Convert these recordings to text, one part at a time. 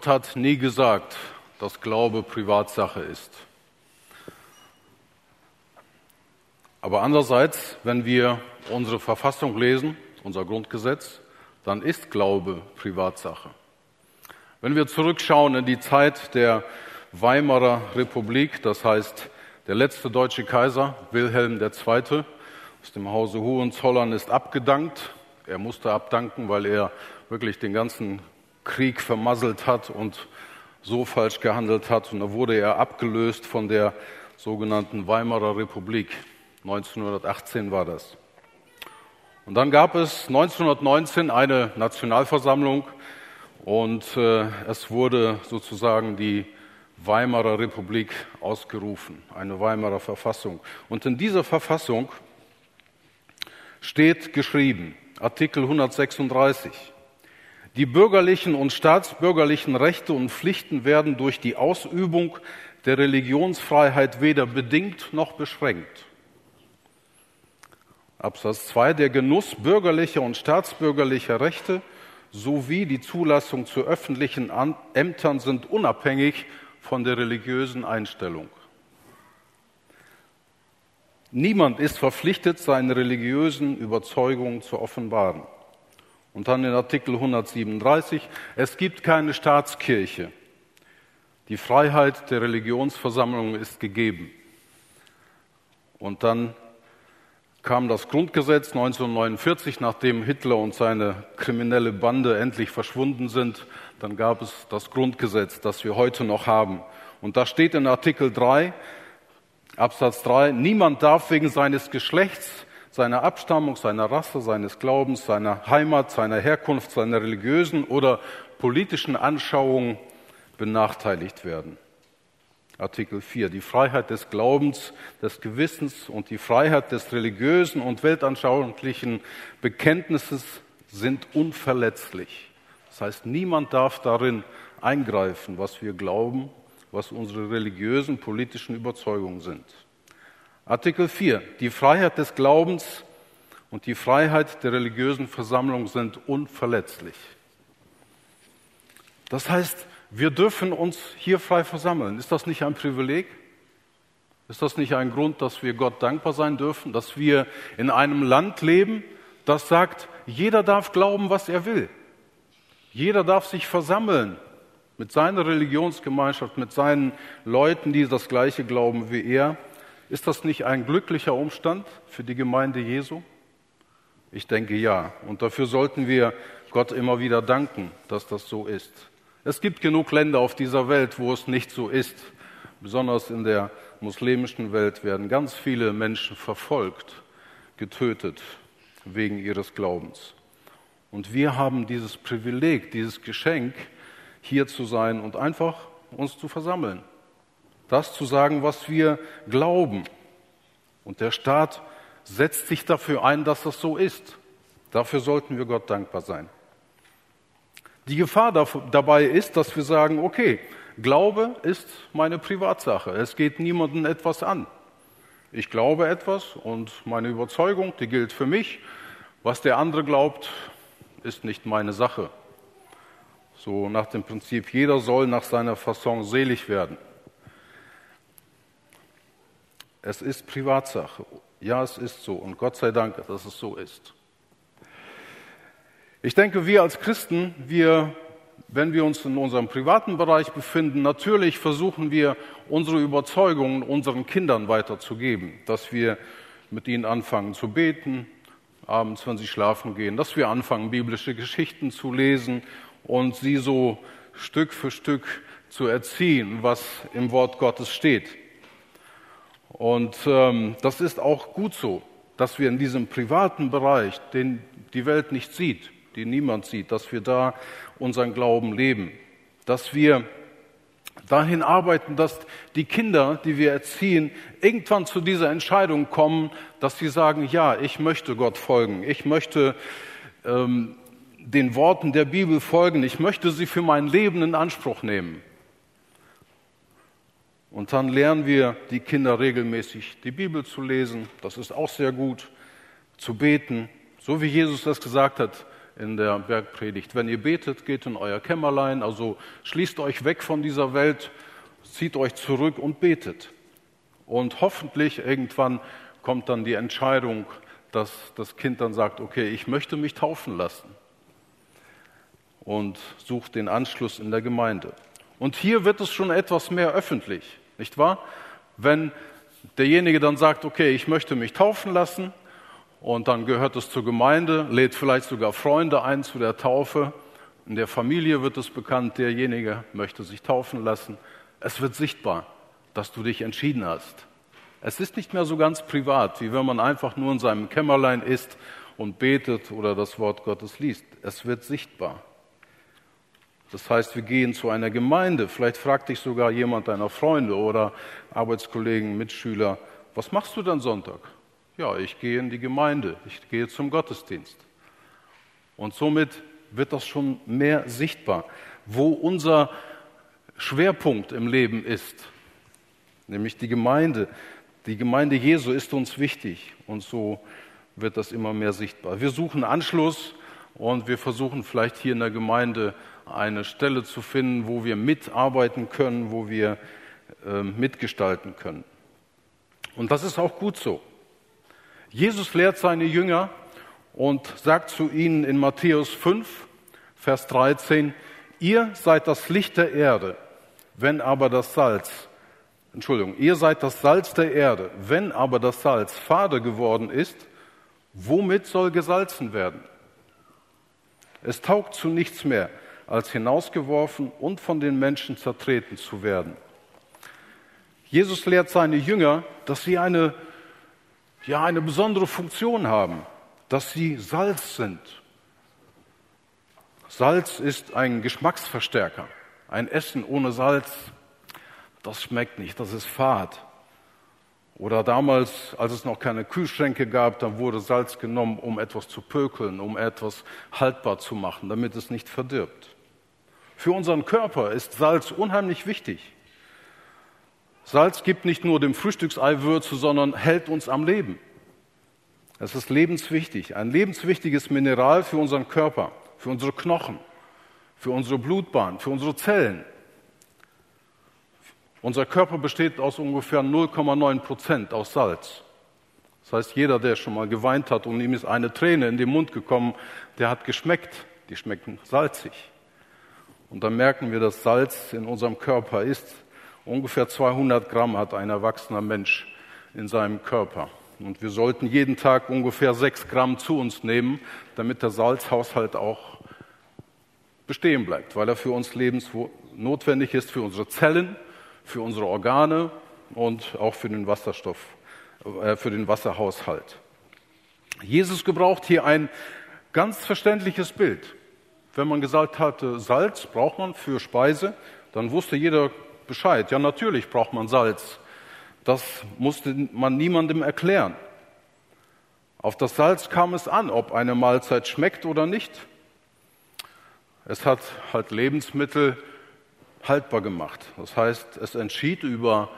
Gott hat nie gesagt, dass Glaube Privatsache ist. Aber andererseits, wenn wir unsere Verfassung lesen, unser Grundgesetz, dann ist Glaube Privatsache. Wenn wir zurückschauen in die Zeit der Weimarer Republik, das heißt, der letzte deutsche Kaiser, Wilhelm II. aus dem Hause Hohenzollern, ist abgedankt. Er musste abdanken, weil er wirklich den ganzen Krieg vermasselt hat und so falsch gehandelt hat. Und da wurde er abgelöst von der sogenannten Weimarer Republik. 1918 war das. Und dann gab es 1919 eine Nationalversammlung und äh, es wurde sozusagen die Weimarer Republik ausgerufen, eine Weimarer Verfassung. Und in dieser Verfassung steht geschrieben, Artikel 136, die bürgerlichen und staatsbürgerlichen Rechte und Pflichten werden durch die Ausübung der Religionsfreiheit weder bedingt noch beschränkt. Absatz 2. Der Genuss bürgerlicher und staatsbürgerlicher Rechte sowie die Zulassung zu öffentlichen Ämtern sind unabhängig von der religiösen Einstellung. Niemand ist verpflichtet, seine religiösen Überzeugungen zu offenbaren. Und dann in Artikel 137, es gibt keine Staatskirche. Die Freiheit der Religionsversammlung ist gegeben. Und dann kam das Grundgesetz 1949, nachdem Hitler und seine kriminelle Bande endlich verschwunden sind. Dann gab es das Grundgesetz, das wir heute noch haben. Und da steht in Artikel 3, Absatz 3, niemand darf wegen seines Geschlechts, seiner Abstammung, seiner Rasse, seines Glaubens, seiner Heimat, seiner Herkunft, seiner religiösen oder politischen Anschauung benachteiligt werden. Artikel 4. Die Freiheit des Glaubens, des Gewissens und die Freiheit des religiösen und weltanschaulichen Bekenntnisses sind unverletzlich. Das heißt, niemand darf darin eingreifen, was wir glauben, was unsere religiösen, politischen Überzeugungen sind. Artikel 4. Die Freiheit des Glaubens und die Freiheit der religiösen Versammlung sind unverletzlich. Das heißt, wir dürfen uns hier frei versammeln. Ist das nicht ein Privileg? Ist das nicht ein Grund, dass wir Gott dankbar sein dürfen, dass wir in einem Land leben, das sagt, jeder darf glauben, was er will. Jeder darf sich versammeln mit seiner Religionsgemeinschaft, mit seinen Leuten, die das gleiche glauben wie er. Ist das nicht ein glücklicher Umstand für die Gemeinde Jesu? Ich denke ja. Und dafür sollten wir Gott immer wieder danken, dass das so ist. Es gibt genug Länder auf dieser Welt, wo es nicht so ist. Besonders in der muslimischen Welt werden ganz viele Menschen verfolgt, getötet wegen ihres Glaubens. Und wir haben dieses Privileg, dieses Geschenk, hier zu sein und einfach uns zu versammeln. Das zu sagen, was wir glauben. Und der Staat setzt sich dafür ein, dass das so ist. Dafür sollten wir Gott dankbar sein. Die Gefahr dabei ist, dass wir sagen, okay, Glaube ist meine Privatsache. Es geht niemandem etwas an. Ich glaube etwas und meine Überzeugung, die gilt für mich. Was der andere glaubt, ist nicht meine Sache. So nach dem Prinzip, jeder soll nach seiner Fasson selig werden. Es ist Privatsache. Ja, es ist so. Und Gott sei Dank, dass es so ist. Ich denke, wir als Christen, wir, wenn wir uns in unserem privaten Bereich befinden, natürlich versuchen wir, unsere Überzeugungen unseren Kindern weiterzugeben, dass wir mit ihnen anfangen zu beten, abends, wenn sie schlafen gehen, dass wir anfangen, biblische Geschichten zu lesen und sie so Stück für Stück zu erziehen, was im Wort Gottes steht. Und ähm, das ist auch gut so, dass wir in diesem privaten Bereich, den die Welt nicht sieht, die niemand sieht, dass wir da unseren Glauben leben, dass wir dahin arbeiten, dass die Kinder, die wir erziehen, irgendwann zu dieser Entscheidung kommen, dass sie sagen, ja, ich möchte Gott folgen, ich möchte ähm, den Worten der Bibel folgen, ich möchte sie für mein Leben in Anspruch nehmen. Und dann lernen wir die Kinder regelmäßig die Bibel zu lesen, das ist auch sehr gut, zu beten, so wie Jesus das gesagt hat, in der Bergpredigt. Wenn ihr betet, geht in euer Kämmerlein, also schließt euch weg von dieser Welt, zieht euch zurück und betet. Und hoffentlich irgendwann kommt dann die Entscheidung, dass das Kind dann sagt, okay, ich möchte mich taufen lassen und sucht den Anschluss in der Gemeinde. Und hier wird es schon etwas mehr öffentlich, nicht wahr? Wenn derjenige dann sagt, okay, ich möchte mich taufen lassen und dann gehört es zur Gemeinde, lädt vielleicht sogar Freunde ein zu der Taufe. In der Familie wird es bekannt, derjenige möchte sich taufen lassen. Es wird sichtbar, dass du dich entschieden hast. Es ist nicht mehr so ganz privat, wie wenn man einfach nur in seinem Kämmerlein ist und betet oder das Wort Gottes liest. Es wird sichtbar. Das heißt, wir gehen zu einer Gemeinde. Vielleicht fragt dich sogar jemand deiner Freunde oder Arbeitskollegen, Mitschüler, was machst du dann Sonntag? Ja, ich gehe in die Gemeinde, ich gehe zum Gottesdienst. Und somit wird das schon mehr sichtbar, wo unser Schwerpunkt im Leben ist, nämlich die Gemeinde. Die Gemeinde Jesu ist uns wichtig und so wird das immer mehr sichtbar. Wir suchen Anschluss und wir versuchen vielleicht hier in der Gemeinde eine Stelle zu finden, wo wir mitarbeiten können, wo wir äh, mitgestalten können. Und das ist auch gut so. Jesus lehrt seine Jünger und sagt zu ihnen in Matthäus 5, Vers 13, ihr seid das Licht der Erde, wenn aber das Salz, Entschuldigung, ihr seid das Salz der Erde, wenn aber das Salz fade geworden ist, womit soll gesalzen werden? Es taugt zu nichts mehr, als hinausgeworfen und von den Menschen zertreten zu werden. Jesus lehrt seine Jünger, dass sie eine, ja, eine besondere Funktion haben, dass sie Salz sind. Salz ist ein Geschmacksverstärker. Ein Essen ohne Salz, das schmeckt nicht, das ist fad. Oder damals, als es noch keine Kühlschränke gab, da wurde Salz genommen, um etwas zu pökeln, um etwas haltbar zu machen, damit es nicht verdirbt. Für unseren Körper ist Salz unheimlich wichtig. Salz gibt nicht nur dem Frühstücksei Würze, sondern hält uns am Leben. Es ist lebenswichtig, ein lebenswichtiges Mineral für unseren Körper, für unsere Knochen, für unsere Blutbahn, für unsere Zellen. Unser Körper besteht aus ungefähr 0,9 Prozent aus Salz. Das heißt, jeder, der schon mal geweint hat und ihm ist eine Träne in den Mund gekommen, der hat geschmeckt. Die schmecken salzig. Und dann merken wir, dass Salz in unserem Körper ist. Ungefähr 200 Gramm hat ein erwachsener Mensch in seinem Körper. Und wir sollten jeden Tag ungefähr sechs Gramm zu uns nehmen, damit der Salzhaushalt auch bestehen bleibt, weil er für uns lebensnotwendig ist, für unsere Zellen, für unsere Organe und auch für den Wasserstoff, äh, für den Wasserhaushalt. Jesus gebraucht hier ein ganz verständliches Bild. Wenn man gesagt hatte, Salz braucht man für Speise, dann wusste jeder Bescheid. Ja, natürlich braucht man Salz. Das musste man niemandem erklären. Auf das Salz kam es an, ob eine Mahlzeit schmeckt oder nicht. Es hat halt Lebensmittel haltbar gemacht. Das heißt, es entschied über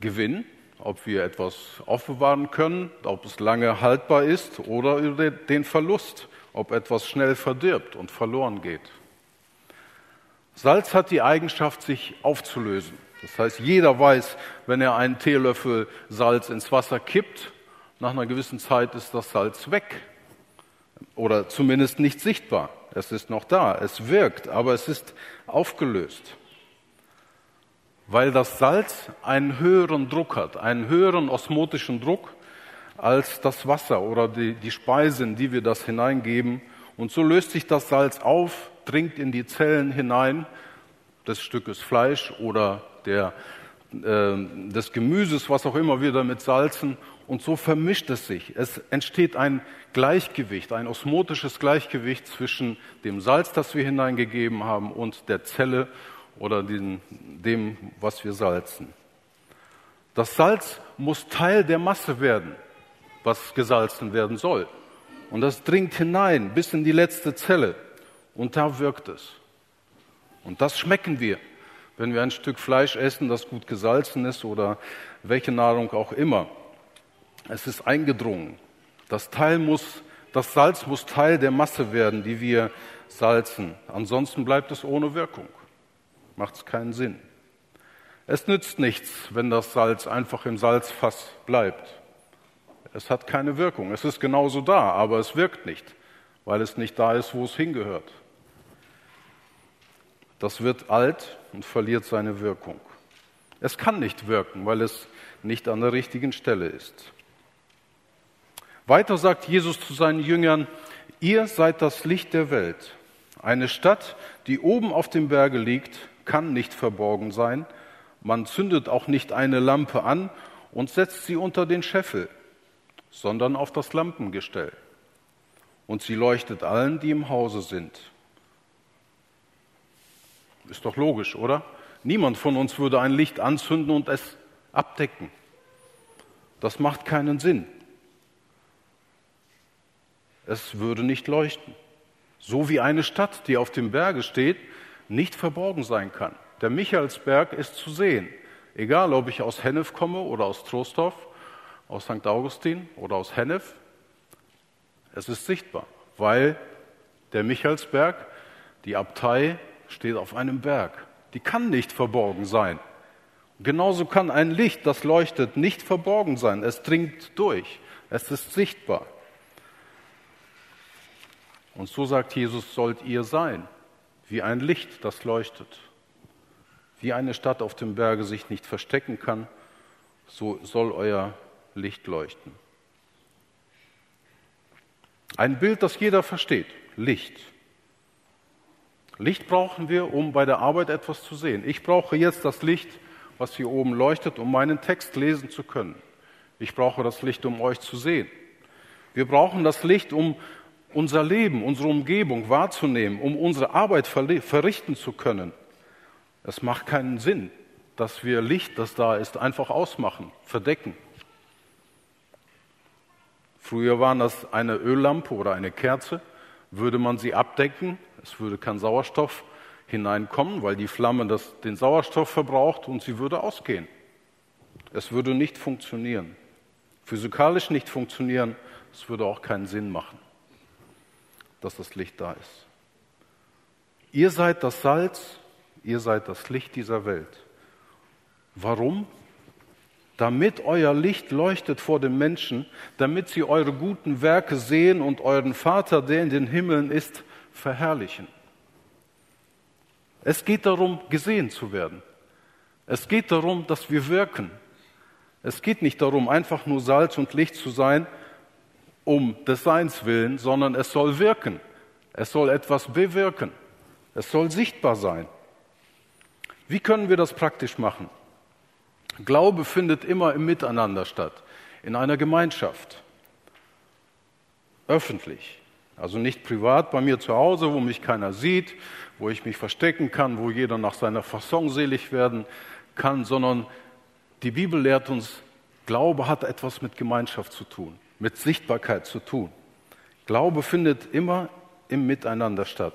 Gewinn, ob wir etwas aufbewahren können, ob es lange haltbar ist oder über den Verlust ob etwas schnell verdirbt und verloren geht. Salz hat die Eigenschaft, sich aufzulösen. Das heißt, jeder weiß, wenn er einen Teelöffel Salz ins Wasser kippt, nach einer gewissen Zeit ist das Salz weg. Oder zumindest nicht sichtbar. Es ist noch da, es wirkt, aber es ist aufgelöst. Weil das Salz einen höheren Druck hat, einen höheren osmotischen Druck, als das Wasser oder die, die Speisen, die wir das hineingeben. Und so löst sich das Salz auf, dringt in die Zellen hinein des Stückes Fleisch oder der, äh, des Gemüses, was auch immer wir damit salzen. Und so vermischt es sich. Es entsteht ein Gleichgewicht, ein osmotisches Gleichgewicht zwischen dem Salz, das wir hineingegeben haben, und der Zelle oder dem, dem was wir salzen. Das Salz muss Teil der Masse werden was gesalzen werden soll. Und das dringt hinein bis in die letzte Zelle. Und da wirkt es. Und das schmecken wir, wenn wir ein Stück Fleisch essen, das gut gesalzen ist oder welche Nahrung auch immer. Es ist eingedrungen. Das Teil muss Das Salz muss Teil der Masse werden, die wir salzen. Ansonsten bleibt es ohne Wirkung. Macht es keinen Sinn. Es nützt nichts, wenn das Salz einfach im Salzfass bleibt. Es hat keine Wirkung. Es ist genauso da, aber es wirkt nicht, weil es nicht da ist, wo es hingehört. Das wird alt und verliert seine Wirkung. Es kann nicht wirken, weil es nicht an der richtigen Stelle ist. Weiter sagt Jesus zu seinen Jüngern, ihr seid das Licht der Welt. Eine Stadt, die oben auf dem Berge liegt, kann nicht verborgen sein, man zündet auch nicht eine Lampe an und setzt sie unter den Scheffel, sondern auf das Lampengestell. Und sie leuchtet allen, die im Hause sind. Ist doch logisch, oder? Niemand von uns würde ein Licht anzünden und es abdecken. Das macht keinen Sinn. Es würde nicht leuchten. So wie eine Stadt, die auf dem Berge steht, nicht verborgen sein kann. Der Michaelsberg ist zu sehen, egal ob ich aus Hennef komme oder aus Trostorf, aus St. Augustin oder aus Hennef. Es ist sichtbar, weil der Michaelsberg, die Abtei, steht auf einem Berg. Die kann nicht verborgen sein. Genauso kann ein Licht, das leuchtet, nicht verborgen sein. Es dringt durch. Es ist sichtbar. Und so sagt Jesus, sollt ihr sein, wie ein Licht, das leuchtet. Wie eine Stadt auf dem Berge sich nicht verstecken kann, so soll euer Licht leuchten. Ein Bild, das jeder versteht. Licht. Licht brauchen wir, um bei der Arbeit etwas zu sehen. Ich brauche jetzt das Licht, was hier oben leuchtet, um meinen Text lesen zu können. Ich brauche das Licht, um euch zu sehen. Wir brauchen das Licht, um unser Leben, unsere Umgebung wahrzunehmen, um unsere Arbeit verrichten zu können. Es macht keinen Sinn, dass wir Licht, das da ist, einfach ausmachen, verdecken. Früher waren das eine Öllampe oder eine Kerze. Würde man sie abdecken, es würde kein Sauerstoff hineinkommen, weil die Flamme das, den Sauerstoff verbraucht und sie würde ausgehen. Es würde nicht funktionieren. Physikalisch nicht funktionieren, es würde auch keinen Sinn machen, dass das Licht da ist. Ihr seid das Salz ihr seid das Licht dieser Welt. Warum? Damit euer Licht leuchtet vor den Menschen, damit sie eure guten Werke sehen und euren Vater, der in den Himmeln ist, verherrlichen. Es geht darum, gesehen zu werden. Es geht darum, dass wir wirken. Es geht nicht darum, einfach nur Salz und Licht zu sein, um des Seins willen, sondern es soll wirken. Es soll etwas bewirken. Es soll sichtbar sein. Wie können wir das praktisch machen? Glaube findet immer im Miteinander statt, in einer Gemeinschaft, öffentlich. Also nicht privat bei mir zu Hause, wo mich keiner sieht, wo ich mich verstecken kann, wo jeder nach seiner Fasson selig werden kann, sondern die Bibel lehrt uns, Glaube hat etwas mit Gemeinschaft zu tun, mit Sichtbarkeit zu tun. Glaube findet immer im Miteinander statt.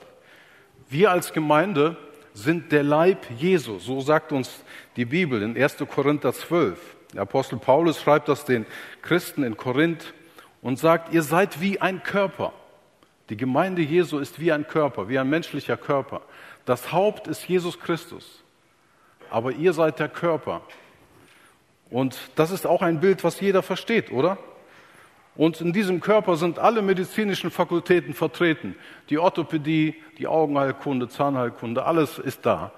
Wir als Gemeinde sind der Leib Jesu. So sagt uns die Bibel in 1. Korinther 12. Der Apostel Paulus schreibt das den Christen in Korinth und sagt, ihr seid wie ein Körper. Die Gemeinde Jesu ist wie ein Körper, wie ein menschlicher Körper. Das Haupt ist Jesus Christus. Aber ihr seid der Körper. Und das ist auch ein Bild, was jeder versteht, oder? Und in diesem Körper sind alle medizinischen Fakultäten vertreten. Die Orthopädie, die Augenheilkunde, Zahnheilkunde, alles ist da.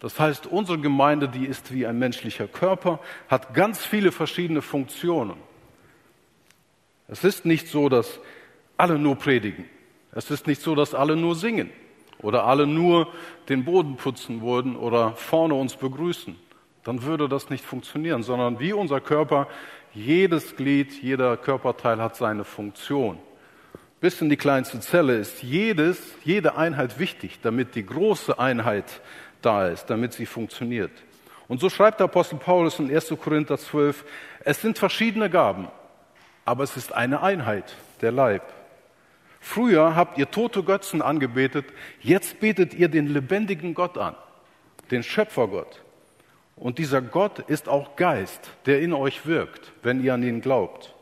Das heißt, unsere Gemeinde, die ist wie ein menschlicher Körper, hat ganz viele verschiedene Funktionen. Es ist nicht so, dass alle nur predigen. Es ist nicht so, dass alle nur singen oder alle nur den Boden putzen würden oder vorne uns begrüßen. Dann würde das nicht funktionieren, sondern wie unser Körper jedes Glied, jeder Körperteil hat seine Funktion. Bis in die kleinste Zelle ist jedes, jede Einheit wichtig, damit die große Einheit da ist, damit sie funktioniert. Und so schreibt der Apostel Paulus in 1. Korinther 12, es sind verschiedene Gaben, aber es ist eine Einheit, der Leib. Früher habt ihr tote Götzen angebetet, jetzt betet ihr den lebendigen Gott an, den Schöpfergott. Und dieser Gott ist auch Geist, der in euch wirkt, wenn ihr an ihn glaubt.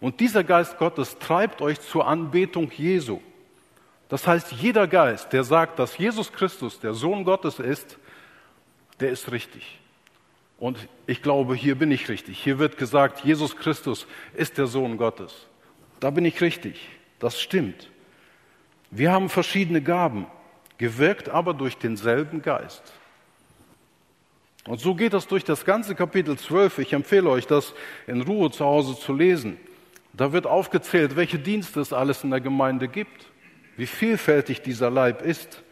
Und dieser Geist Gottes treibt euch zur Anbetung Jesu. Das heißt, jeder Geist, der sagt, dass Jesus Christus der Sohn Gottes ist, der ist richtig. Und ich glaube, hier bin ich richtig. Hier wird gesagt, Jesus Christus ist der Sohn Gottes. Da bin ich richtig. Das stimmt. Wir haben verschiedene Gaben, gewirkt aber durch denselben Geist. Und so geht das durch das ganze Kapitel 12. Ich empfehle euch, das in Ruhe zu Hause zu lesen. Da wird aufgezählt, welche Dienste es alles in der Gemeinde gibt, wie vielfältig dieser Leib ist.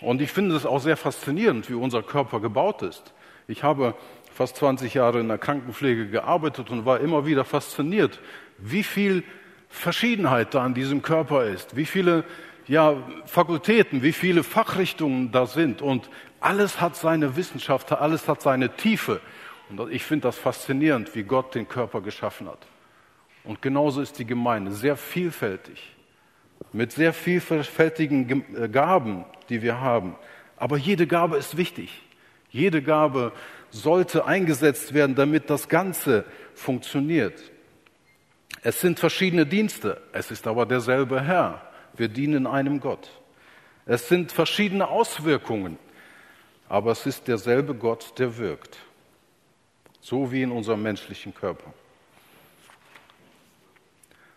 Und ich finde es auch sehr faszinierend, wie unser Körper gebaut ist. Ich habe fast 20 Jahre in der Krankenpflege gearbeitet und war immer wieder fasziniert, wie viel Verschiedenheit da an diesem Körper ist, wie viele ja, Fakultäten, wie viele Fachrichtungen da sind und alles hat seine Wissenschaft, alles hat seine Tiefe. Und ich finde das faszinierend, wie Gott den Körper geschaffen hat. Und genauso ist die Gemeinde sehr vielfältig, mit sehr vielfältigen äh, Gaben, die wir haben. Aber jede Gabe ist wichtig. Jede Gabe sollte eingesetzt werden, damit das Ganze funktioniert. Es sind verschiedene Dienste, es ist aber derselbe Herr. Wir dienen einem Gott. Es sind verschiedene Auswirkungen, aber es ist derselbe Gott, der wirkt. So wie in unserem menschlichen Körper.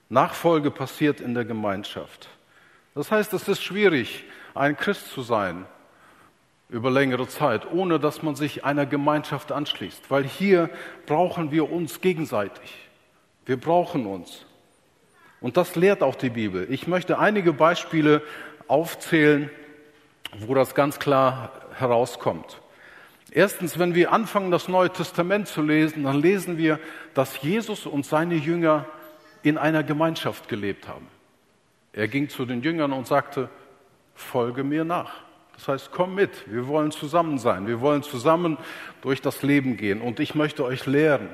Nachfolge passiert in der Gemeinschaft. Das heißt, es ist schwierig, ein Christ zu sein über längere Zeit, ohne dass man sich einer Gemeinschaft anschließt, weil hier brauchen wir uns gegenseitig. Wir brauchen uns. Und das lehrt auch die Bibel. Ich möchte einige Beispiele aufzählen, wo das ganz klar herauskommt. Erstens, wenn wir anfangen, das Neue Testament zu lesen, dann lesen wir, dass Jesus und seine Jünger in einer Gemeinschaft gelebt haben. Er ging zu den Jüngern und sagte, folge mir nach. Das heißt, komm mit, wir wollen zusammen sein, wir wollen zusammen durch das Leben gehen und ich möchte euch lehren,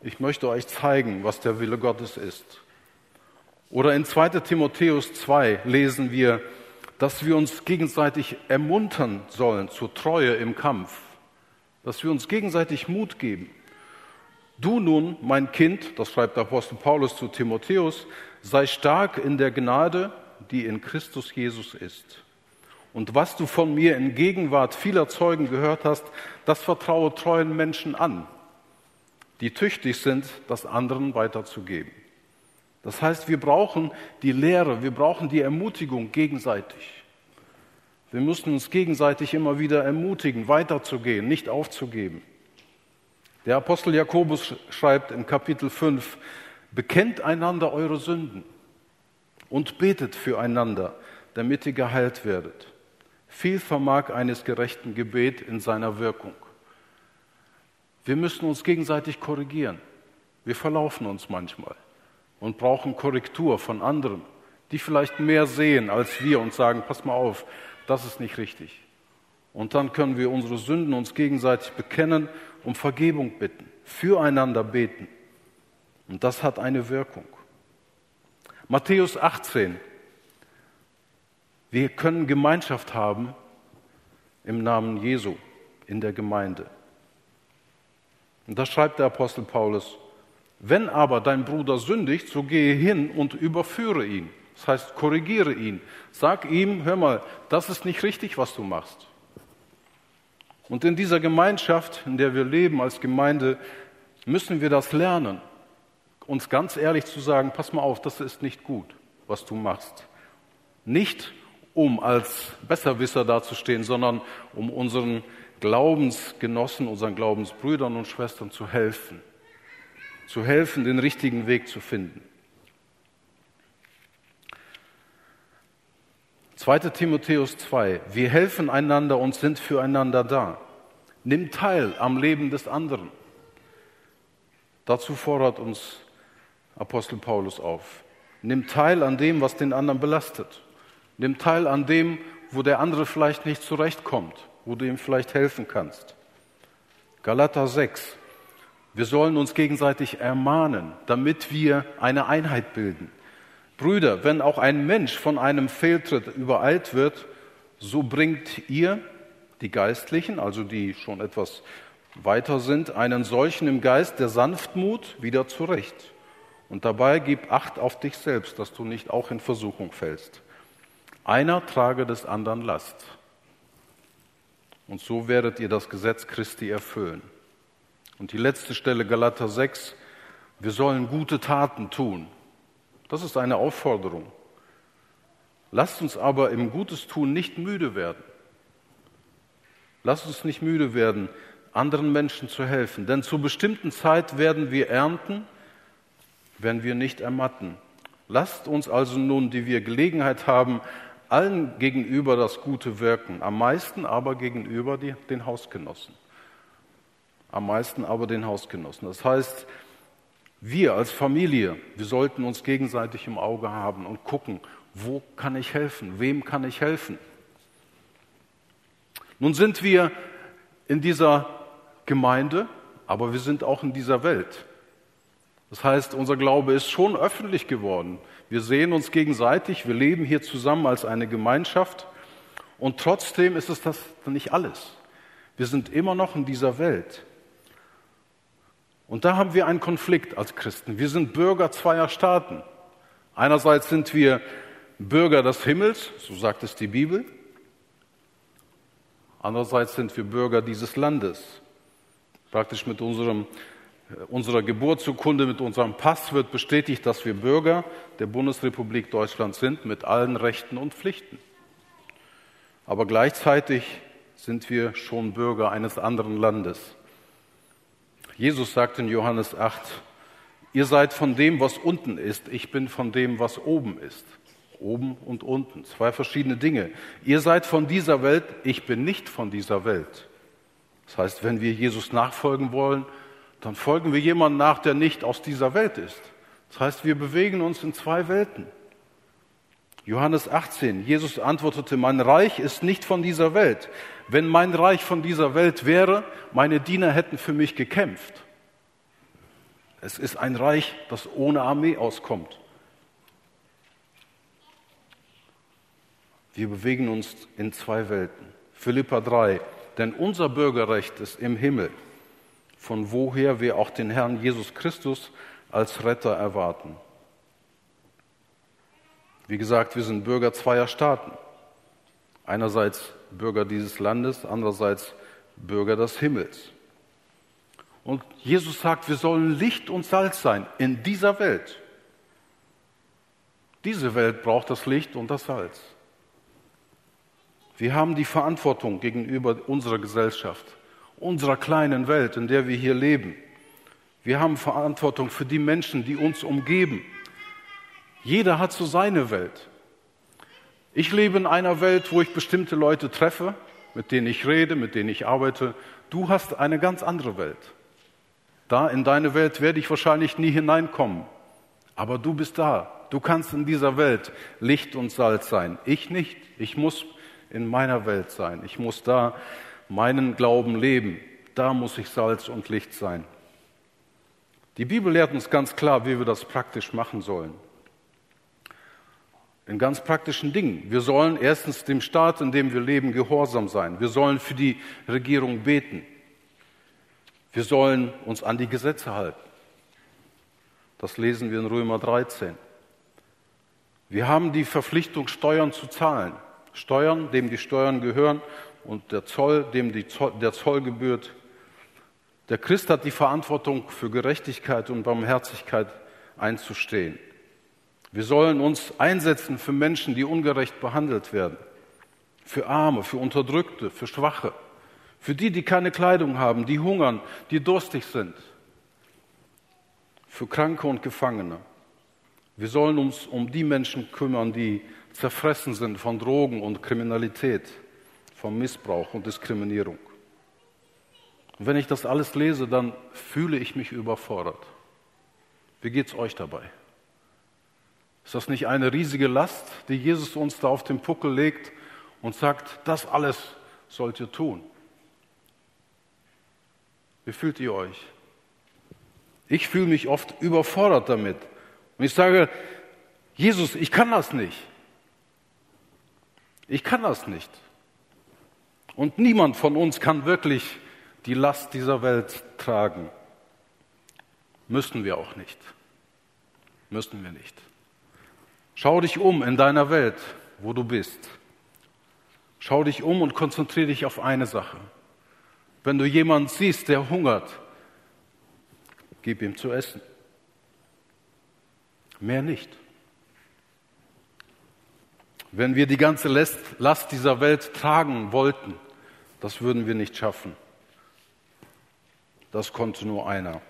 ich möchte euch zeigen, was der Wille Gottes ist. Oder in 2 Timotheus 2 lesen wir, dass wir uns gegenseitig ermuntern sollen zur Treue im Kampf, dass wir uns gegenseitig Mut geben. Du nun, mein Kind, das schreibt der Apostel Paulus zu Timotheus, sei stark in der Gnade, die in Christus Jesus ist. Und was du von mir in Gegenwart vieler Zeugen gehört hast, das vertraue treuen Menschen an, die tüchtig sind, das anderen weiterzugeben. Das heißt, wir brauchen die Lehre, wir brauchen die Ermutigung gegenseitig. Wir müssen uns gegenseitig immer wieder ermutigen, weiterzugehen, nicht aufzugeben. Der Apostel Jakobus schreibt in Kapitel 5, bekennt einander eure Sünden und betet füreinander, damit ihr geheilt werdet. Viel vermag eines gerechten Gebet in seiner Wirkung. Wir müssen uns gegenseitig korrigieren. Wir verlaufen uns manchmal und brauchen Korrektur von anderen, die vielleicht mehr sehen als wir und sagen, pass mal auf, das ist nicht richtig. Und dann können wir unsere Sünden uns gegenseitig bekennen, um Vergebung bitten, füreinander beten. Und das hat eine Wirkung. Matthäus 18. Wir können Gemeinschaft haben im Namen Jesu in der Gemeinde. Und da schreibt der Apostel Paulus, wenn aber dein Bruder sündigt, so gehe hin und überführe ihn. Das heißt, korrigiere ihn. Sag ihm, hör mal, das ist nicht richtig, was du machst. Und in dieser Gemeinschaft, in der wir leben als Gemeinde, müssen wir das lernen. Uns ganz ehrlich zu sagen, pass mal auf, das ist nicht gut, was du machst. Nicht um als Besserwisser dazustehen, sondern um unseren Glaubensgenossen, unseren Glaubensbrüdern und Schwestern zu helfen. Zu helfen, den richtigen Weg zu finden. 2. Timotheus 2. Wir helfen einander und sind füreinander da. Nimm teil am Leben des anderen. Dazu fordert uns Apostel Paulus auf. Nimm teil an dem, was den anderen belastet. Nimm teil an dem, wo der andere vielleicht nicht zurechtkommt, wo du ihm vielleicht helfen kannst. Galater 6. Wir sollen uns gegenseitig ermahnen, damit wir eine Einheit bilden. Brüder, wenn auch ein Mensch von einem Fehltritt übereilt wird, so bringt ihr, die Geistlichen, also die schon etwas weiter sind, einen solchen im Geist der Sanftmut wieder zurecht Und dabei gib Acht auf dich selbst, dass du nicht auch in Versuchung fällst. Einer trage des anderen Last. Und so werdet ihr das Gesetz Christi erfüllen. Und die letzte Stelle, Galater 6, wir sollen gute Taten tun. Das ist eine Aufforderung. Lasst uns aber im Gutes tun nicht müde werden. Lasst uns nicht müde werden, anderen Menschen zu helfen. Denn zur bestimmten Zeit werden wir ernten, wenn wir nicht ermatten. Lasst uns also nun, die wir Gelegenheit haben, allen gegenüber das Gute wirken, am meisten aber gegenüber die, den Hausgenossen. Am meisten aber den Hausgenossen. Das heißt, wir als Familie, wir sollten uns gegenseitig im Auge haben und gucken, wo kann ich helfen, wem kann ich helfen. Nun sind wir in dieser Gemeinde, aber wir sind auch in dieser Welt. Das heißt, unser Glaube ist schon öffentlich geworden. Wir sehen uns gegenseitig, wir leben hier zusammen als eine Gemeinschaft und trotzdem ist es das nicht alles. Wir sind immer noch in dieser Welt. Und da haben wir einen Konflikt als Christen. Wir sind Bürger zweier Staaten. Einerseits sind wir Bürger des Himmels, so sagt es die Bibel. Andererseits sind wir Bürger dieses Landes. Praktisch mit unserem unserer Geburtsurkunde, mit unserem Pass wird bestätigt, dass wir Bürger der Bundesrepublik Deutschland sind mit allen Rechten und Pflichten. Aber gleichzeitig sind wir schon Bürger eines anderen Landes. Jesus sagt in Johannes 8, ihr seid von dem, was unten ist, ich bin von dem, was oben ist. Oben und unten, zwei verschiedene Dinge. Ihr seid von dieser Welt, ich bin nicht von dieser Welt. Das heißt, wenn wir Jesus nachfolgen wollen, dann folgen wir jemandem nach, der nicht aus dieser Welt ist. Das heißt, wir bewegen uns in zwei Welten. Johannes 18, Jesus antwortete, mein Reich ist nicht von dieser Welt. Wenn mein Reich von dieser Welt wäre, meine Diener hätten für mich gekämpft. Es ist ein Reich, das ohne Armee auskommt. Wir bewegen uns in zwei Welten. Philippa 3, denn unser Bürgerrecht ist im Himmel von woher wir auch den Herrn Jesus Christus als Retter erwarten. Wie gesagt, wir sind Bürger zweier Staaten. Einerseits Bürger dieses Landes, andererseits Bürger des Himmels. Und Jesus sagt, wir sollen Licht und Salz sein in dieser Welt. Diese Welt braucht das Licht und das Salz. Wir haben die Verantwortung gegenüber unserer Gesellschaft unserer kleinen Welt, in der wir hier leben. Wir haben Verantwortung für die Menschen, die uns umgeben. Jeder hat so seine Welt. Ich lebe in einer Welt, wo ich bestimmte Leute treffe, mit denen ich rede, mit denen ich arbeite. Du hast eine ganz andere Welt. Da in deine Welt werde ich wahrscheinlich nie hineinkommen. Aber du bist da. Du kannst in dieser Welt Licht und Salz sein. Ich nicht. Ich muss in meiner Welt sein. Ich muss da meinen Glauben leben. Da muss ich Salz und Licht sein. Die Bibel lehrt uns ganz klar, wie wir das praktisch machen sollen. In ganz praktischen Dingen. Wir sollen erstens dem Staat, in dem wir leben, gehorsam sein. Wir sollen für die Regierung beten. Wir sollen uns an die Gesetze halten. Das lesen wir in Römer 13. Wir haben die Verpflichtung, Steuern zu zahlen. Steuern, dem die Steuern gehören, und der Zoll, dem Zoll, der Zoll gebührt. Der Christ hat die Verantwortung für Gerechtigkeit und Barmherzigkeit einzustehen. Wir sollen uns einsetzen für Menschen, die ungerecht behandelt werden, für Arme, für Unterdrückte, für Schwache, für die, die keine Kleidung haben, die hungern, die durstig sind, für Kranke und Gefangene. Wir sollen uns um die Menschen kümmern, die zerfressen sind von Drogen und Kriminalität vom Missbrauch und Diskriminierung. Und wenn ich das alles lese, dann fühle ich mich überfordert. Wie geht es euch dabei? Ist das nicht eine riesige Last, die Jesus uns da auf den Puckel legt und sagt, das alles sollt ihr tun? Wie fühlt ihr euch? Ich fühle mich oft überfordert damit. Und ich sage, Jesus, ich kann das nicht. Ich kann das nicht. Und niemand von uns kann wirklich die Last dieser Welt tragen. Müssen wir auch nicht. Müssen wir nicht. Schau dich um in deiner Welt, wo du bist. Schau dich um und konzentriere dich auf eine Sache. Wenn du jemanden siehst, der hungert, gib ihm zu essen. Mehr nicht. Wenn wir die ganze Last dieser Welt tragen wollten, das würden wir nicht schaffen. Das konnte nur einer.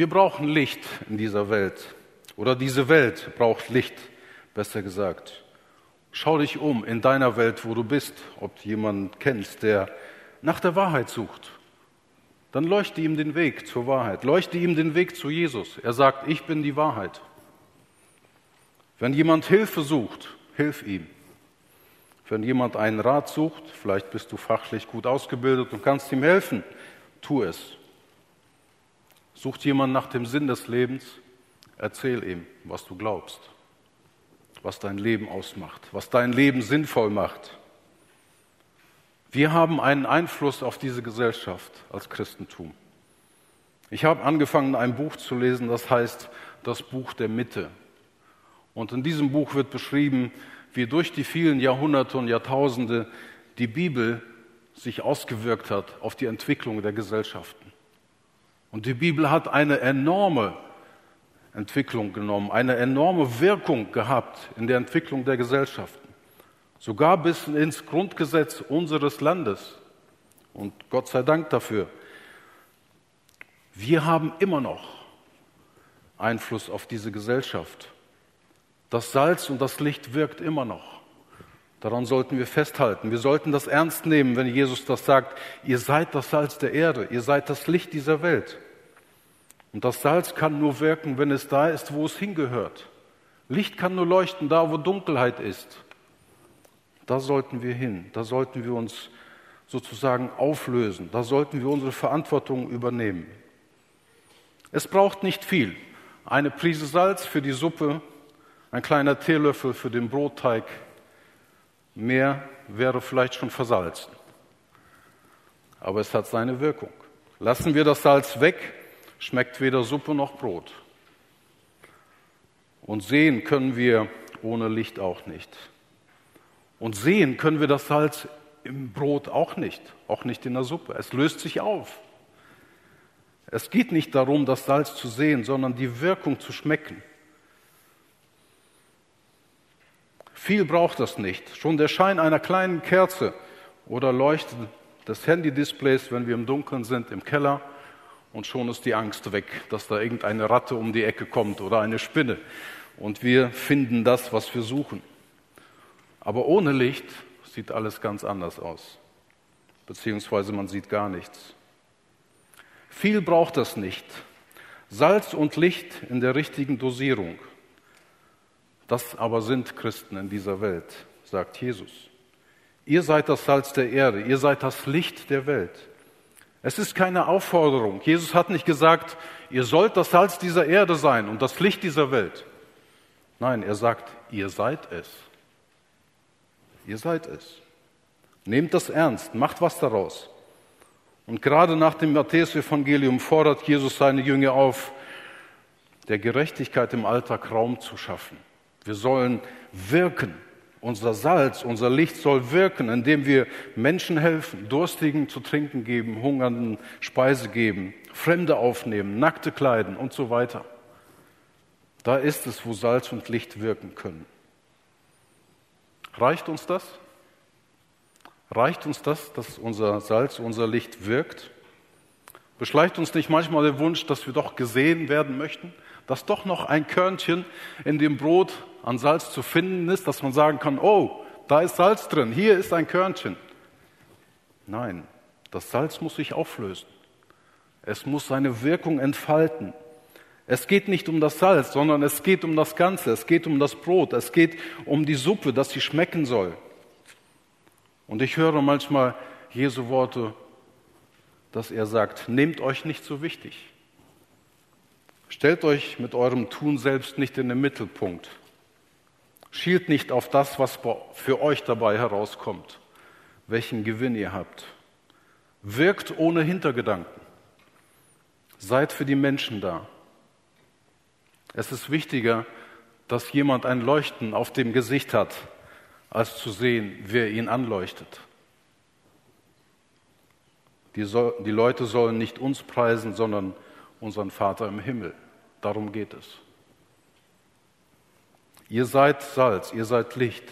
Wir brauchen Licht in dieser Welt. Oder diese Welt braucht Licht, besser gesagt. Schau dich um in deiner Welt, wo du bist, ob du jemanden kennst, der nach der Wahrheit sucht. Dann leuchte ihm den Weg zur Wahrheit, leuchte ihm den Weg zu Jesus. Er sagt, ich bin die Wahrheit. Wenn jemand Hilfe sucht, hilf ihm. Wenn jemand einen Rat sucht, vielleicht bist du fachlich gut ausgebildet und kannst ihm helfen, tu es. Sucht jemand nach dem Sinn des Lebens, erzähl ihm, was du glaubst, was dein Leben ausmacht, was dein Leben sinnvoll macht. Wir haben einen Einfluss auf diese Gesellschaft als Christentum. Ich habe angefangen, ein Buch zu lesen, das heißt das Buch der Mitte. Und in diesem Buch wird beschrieben, wie durch die vielen Jahrhunderte und Jahrtausende die Bibel sich ausgewirkt hat auf die Entwicklung der Gesellschaften. Und die Bibel hat eine enorme Entwicklung genommen, eine enorme Wirkung gehabt in der Entwicklung der Gesellschaften, sogar bis ins Grundgesetz unseres Landes. Und Gott sei Dank dafür. Wir haben immer noch Einfluss auf diese Gesellschaft. Das Salz und das Licht wirkt immer noch. Daran sollten wir festhalten. Wir sollten das ernst nehmen, wenn Jesus das sagt. Ihr seid das Salz der Erde. Ihr seid das Licht dieser Welt. Und das Salz kann nur wirken, wenn es da ist, wo es hingehört. Licht kann nur leuchten, da wo Dunkelheit ist. Da sollten wir hin. Da sollten wir uns sozusagen auflösen. Da sollten wir unsere Verantwortung übernehmen. Es braucht nicht viel. Eine Prise Salz für die Suppe ein kleiner Teelöffel für den Brotteig, mehr wäre vielleicht schon versalzen. Aber es hat seine Wirkung. Lassen wir das Salz weg, schmeckt weder Suppe noch Brot. Und sehen können wir ohne Licht auch nicht. Und sehen können wir das Salz im Brot auch nicht, auch nicht in der Suppe. Es löst sich auf. Es geht nicht darum, das Salz zu sehen, sondern die Wirkung zu schmecken. Viel braucht das nicht. Schon der Schein einer kleinen Kerze oder Leuchten des Handy-Displays, wenn wir im Dunkeln sind, im Keller, und schon ist die Angst weg, dass da irgendeine Ratte um die Ecke kommt oder eine Spinne. Und wir finden das, was wir suchen. Aber ohne Licht sieht alles ganz anders aus. Beziehungsweise man sieht gar nichts. Viel braucht das nicht. Salz und Licht in der richtigen Dosierung. Das aber sind Christen in dieser Welt, sagt Jesus. Ihr seid das Salz der Erde, ihr seid das Licht der Welt. Es ist keine Aufforderung. Jesus hat nicht gesagt, ihr sollt das Salz dieser Erde sein und das Licht dieser Welt. Nein, er sagt, ihr seid es. Ihr seid es. Nehmt das ernst, macht was daraus. Und gerade nach dem Matthäus-Evangelium fordert Jesus seine Jünger auf, der Gerechtigkeit im Alltag Raum zu schaffen. Wir sollen wirken. Unser Salz, unser Licht soll wirken, indem wir Menschen helfen, Durstigen zu trinken geben, Hungernden Speise geben, Fremde aufnehmen, Nackte kleiden und so weiter. Da ist es, wo Salz und Licht wirken können. Reicht uns das? Reicht uns das, dass unser Salz, unser Licht wirkt? Beschleicht uns nicht manchmal der Wunsch, dass wir doch gesehen werden möchten, dass doch noch ein Körnchen in dem Brot an Salz zu finden ist, dass man sagen kann, oh, da ist Salz drin, hier ist ein Körnchen. Nein, das Salz muss sich auflösen. Es muss seine Wirkung entfalten. Es geht nicht um das Salz, sondern es geht um das Ganze. Es geht um das Brot. Es geht um die Suppe, dass sie schmecken soll. Und ich höre manchmal Jesu Worte, dass er sagt, nehmt euch nicht so wichtig. Stellt euch mit eurem Tun selbst nicht in den Mittelpunkt. Schielt nicht auf das, was für euch dabei herauskommt, welchen Gewinn ihr habt. Wirkt ohne Hintergedanken. Seid für die Menschen da. Es ist wichtiger, dass jemand ein Leuchten auf dem Gesicht hat, als zu sehen, wer ihn anleuchtet. Die, so die Leute sollen nicht uns preisen, sondern unseren Vater im Himmel. Darum geht es. Ihr seid Salz, ihr seid Licht.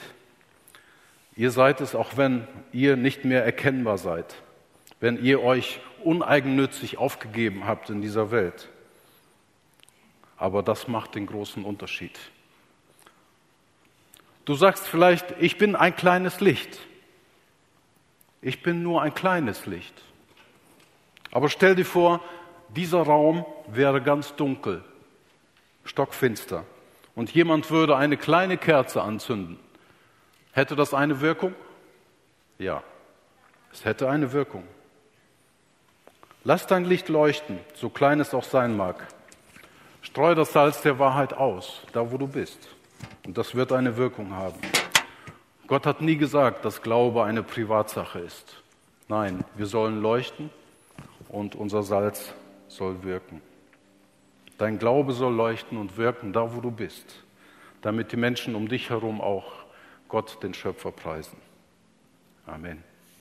Ihr seid es, auch wenn ihr nicht mehr erkennbar seid, wenn ihr euch uneigennützig aufgegeben habt in dieser Welt. Aber das macht den großen Unterschied. Du sagst vielleicht, ich bin ein kleines Licht. Ich bin nur ein kleines Licht. Aber stell dir vor, dieser Raum wäre ganz dunkel, stockfinster, und jemand würde eine kleine Kerze anzünden. Hätte das eine Wirkung? Ja, es hätte eine Wirkung. Lass dein Licht leuchten, so klein es auch sein mag. Streu das Salz der Wahrheit aus, da wo du bist. Und das wird eine Wirkung haben. Gott hat nie gesagt, dass Glaube eine Privatsache ist. Nein, wir sollen leuchten und unser Salz soll wirken. Dein Glaube soll leuchten und wirken da, wo du bist, damit die Menschen um dich herum auch Gott, den Schöpfer, preisen. Amen.